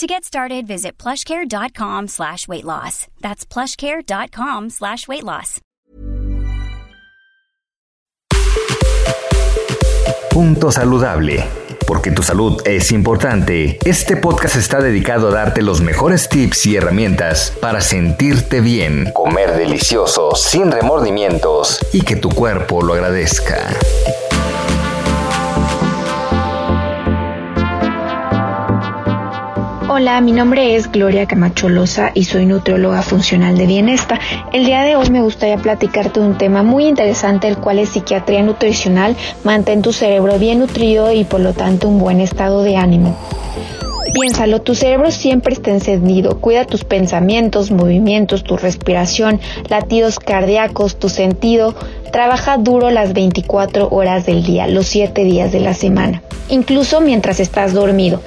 To get started, visit plushcare.com slash weight loss. That's plushcare.com slash weight loss. Punto saludable. Porque tu salud es importante, este podcast está dedicado a darte los mejores tips y herramientas para sentirte bien, comer delicioso, sin remordimientos y que tu cuerpo lo agradezca. Hola, mi nombre es Gloria Camacholosa y soy nutrióloga funcional de Bienesta. El día de hoy me gustaría platicarte de un tema muy interesante, el cual es psiquiatría nutricional. Mantén tu cerebro bien nutrido y por lo tanto un buen estado de ánimo. Piénsalo, tu cerebro siempre está encendido. Cuida tus pensamientos, movimientos, tu respiración, latidos cardíacos, tu sentido. Trabaja duro las 24 horas del día, los 7 días de la semana, incluso mientras estás dormido.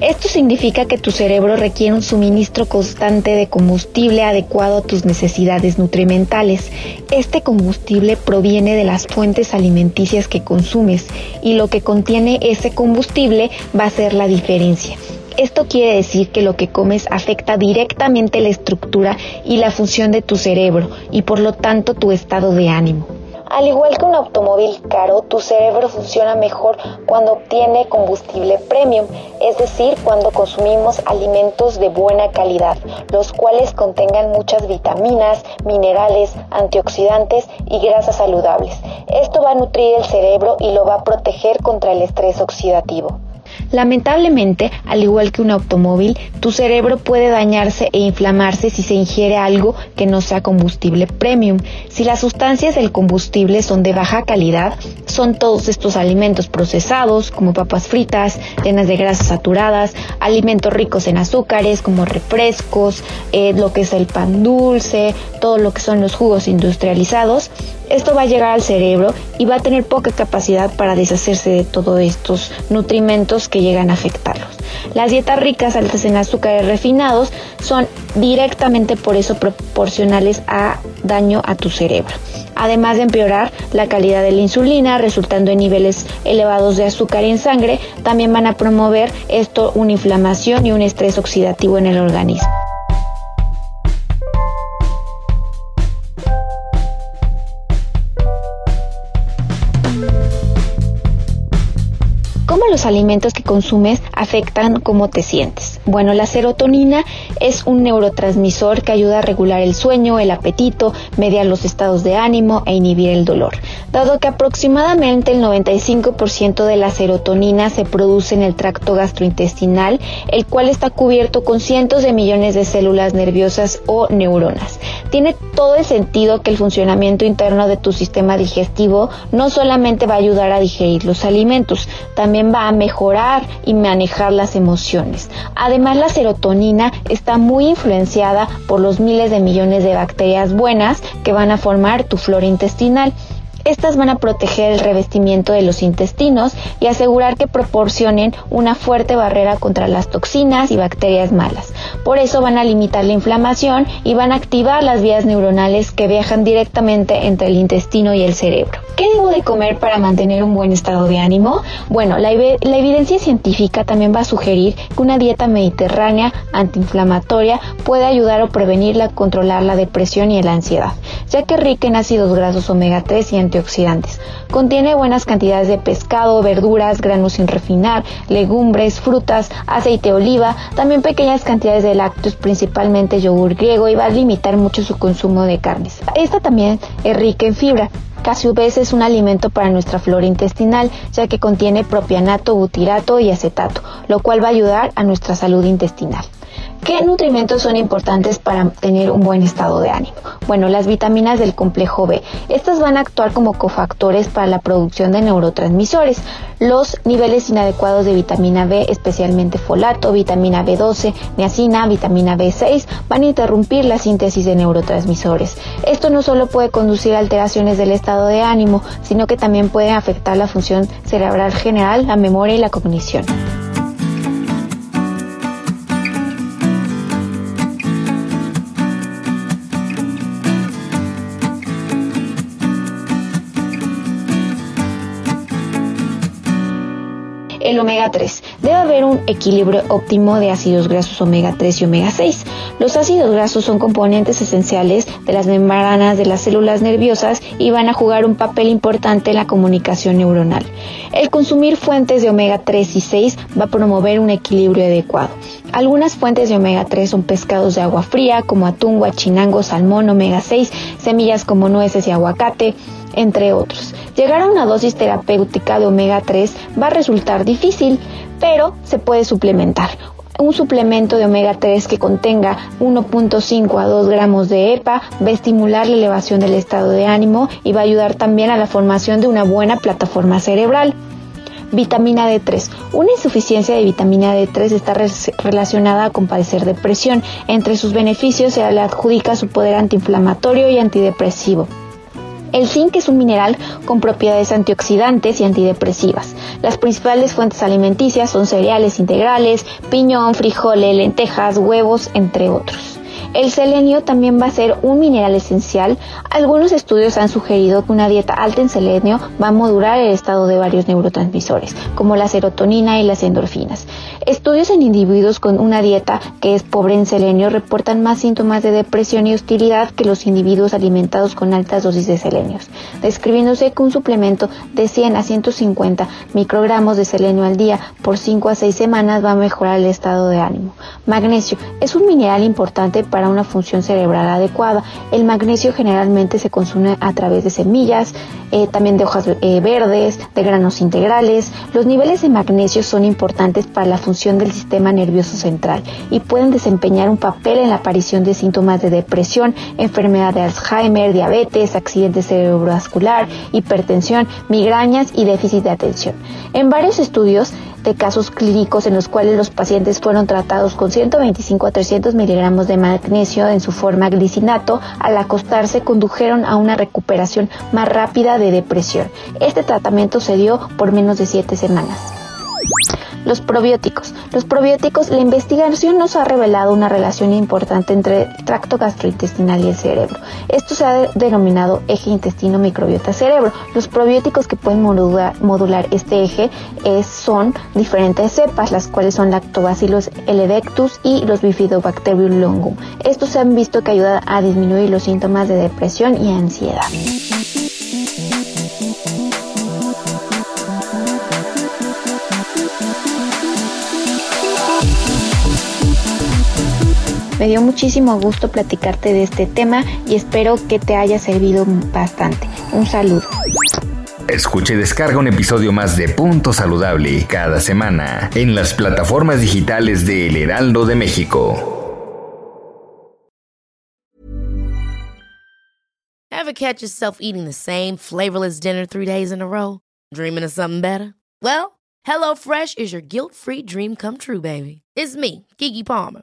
Esto significa que tu cerebro requiere un suministro constante de combustible adecuado a tus necesidades nutrimentales. Este combustible proviene de las fuentes alimenticias que consumes y lo que contiene ese combustible va a ser la diferencia. Esto quiere decir que lo que comes afecta directamente la estructura y la función de tu cerebro y por lo tanto tu estado de ánimo. Al igual que un automóvil caro, tu cerebro funciona mejor cuando obtiene combustible premium, es decir, cuando consumimos alimentos de buena calidad, los cuales contengan muchas vitaminas, minerales, antioxidantes y grasas saludables. Esto va a nutrir el cerebro y lo va a proteger contra el estrés oxidativo. Lamentablemente, al igual que un automóvil, tu cerebro puede dañarse e inflamarse si se ingiere algo que no sea combustible premium. Si las sustancias del combustible son de baja calidad, son todos estos alimentos procesados, como papas fritas, llenas de grasas saturadas, alimentos ricos en azúcares, como refrescos, eh, lo que es el pan dulce, todo lo que son los jugos industrializados, esto va a llegar al cerebro y va a tener poca capacidad para deshacerse de todos estos nutrimentos que llegan a afectarlos. Las dietas ricas, altas en azúcares refinados, son directamente por eso proporcionales a daño a tu cerebro. Además de empeorar la calidad de la insulina, resultando en niveles elevados de azúcar en sangre, también van a promover esto una inflamación y un estrés oxidativo en el organismo. ¿Cómo los alimentos que consumes afectan cómo te sientes? Bueno, la serotonina es un neurotransmisor que ayuda a regular el sueño, el apetito, mediar los estados de ánimo e inhibir el dolor. Dado que aproximadamente el 95% de la serotonina se produce en el tracto gastrointestinal, el cual está cubierto con cientos de millones de células nerviosas o neuronas. Tiene todo el sentido que el funcionamiento interno de tu sistema digestivo no solamente va a ayudar a digerir los alimentos, también va a mejorar y manejar las emociones. Además, la serotonina está muy influenciada por los miles de millones de bacterias buenas que van a formar tu flora intestinal. Estas van a proteger el revestimiento de los intestinos y asegurar que proporcionen una fuerte barrera contra las toxinas y bacterias malas. Por eso van a limitar la inflamación y van a activar las vías neuronales que viajan directamente entre el intestino y el cerebro. ¿Qué debo de comer para mantener un buen estado de ánimo? Bueno, la, evidencia científica también va a sugerir que una dieta mediterránea antiinflamatoria puede ayudar o prevenir la controlar la depresión y la ansiedad, ya que rica en ácidos grasos omega 3 y antioxidantes. Contiene buenas cantidades de pescado, verduras, granos sin refinar, legumbres, frutas, aceite de oliva, también pequeñas cantidades de lácteos, principalmente yogur griego, y va a limitar mucho su consumo de carnes. Esta también es rica en fibra, que a es un alimento para nuestra flora intestinal, ya que contiene propianato, butirato y acetato, lo cual va a ayudar a nuestra salud intestinal. ¿Qué nutrimentos son importantes para tener un buen estado de ánimo? Bueno, las vitaminas del complejo B. Estas van a actuar como cofactores para la producción de neurotransmisores. Los niveles inadecuados de vitamina B, especialmente folato, vitamina B12, niacina, vitamina B6, van a interrumpir la síntesis de neurotransmisores. Esto no solo puede conducir a alteraciones del estado de ánimo, sino que también puede afectar la función cerebral general, la memoria y la cognición. El omega 3. Debe haber un equilibrio óptimo de ácidos grasos omega 3 y omega 6. Los ácidos grasos son componentes esenciales de las membranas de las células nerviosas y van a jugar un papel importante en la comunicación neuronal. El consumir fuentes de omega 3 y 6 va a promover un equilibrio adecuado. Algunas fuentes de omega 3 son pescados de agua fría como atún, guachinango, salmón, omega 6, semillas como nueces y aguacate, entre otros. Llegar a una dosis terapéutica de omega 3 va a resultar difícil, pero se puede suplementar. Un suplemento de omega 3 que contenga 1.5 a 2 gramos de EPA va a estimular la elevación del estado de ánimo y va a ayudar también a la formación de una buena plataforma cerebral. Vitamina D3. Una insuficiencia de vitamina D3 está relacionada con padecer depresión. Entre sus beneficios se le adjudica su poder antiinflamatorio y antidepresivo. El zinc es un mineral con propiedades antioxidantes y antidepresivas. Las principales fuentes alimenticias son cereales integrales, piñón, frijoles, lentejas, huevos, entre otros. El selenio también va a ser un mineral esencial. Algunos estudios han sugerido que una dieta alta en selenio va a modular el estado de varios neurotransmisores, como la serotonina y las endorfinas. Estudios en individuos con una dieta que es pobre en selenio reportan más síntomas de depresión y hostilidad que los individuos alimentados con altas dosis de selenio, describiéndose que un suplemento de 100 a 150 microgramos de selenio al día por 5 a 6 semanas va a mejorar el estado de ánimo. Magnesio es un mineral importante para para una función cerebral adecuada. El magnesio generalmente se consume a través de semillas, eh, también de hojas eh, verdes, de granos integrales. Los niveles de magnesio son importantes para la función del sistema nervioso central y pueden desempeñar un papel en la aparición de síntomas de depresión, enfermedad de Alzheimer, diabetes, accidente cerebrovascular, hipertensión, migrañas y déficit de atención. En varios estudios de casos clínicos en los cuales los pacientes fueron tratados con 125 a 300 miligramos de magnesio en su forma glicinato, al acostarse condujeron a una recuperación más rápida de depresión. Este tratamiento se dio por menos de 7 semanas. Los probióticos. Los probióticos, la investigación nos ha revelado una relación importante entre el tracto gastrointestinal y el cerebro. Esto se ha denominado eje intestino-microbiota-cerebro. Los probióticos que pueden modular, este eje son diferentes cepas, las cuales son Lactobacillus eledectus y los Bifidobacterium longum. Estos se han visto que ayudan a disminuir los síntomas de depresión y ansiedad. Me dio muchísimo gusto platicarte de este tema y espero que te haya servido bastante. Un saludo. Escuche y descarga un episodio más de Punto Saludable cada semana en las plataformas digitales de El Heraldo de México. Ever catch yourself eating the same flavorless dinner three days in a row? Dreaming of something better? Well, HelloFresh is your guilt-free dream come true, baby. It's me, Kiki Palmer.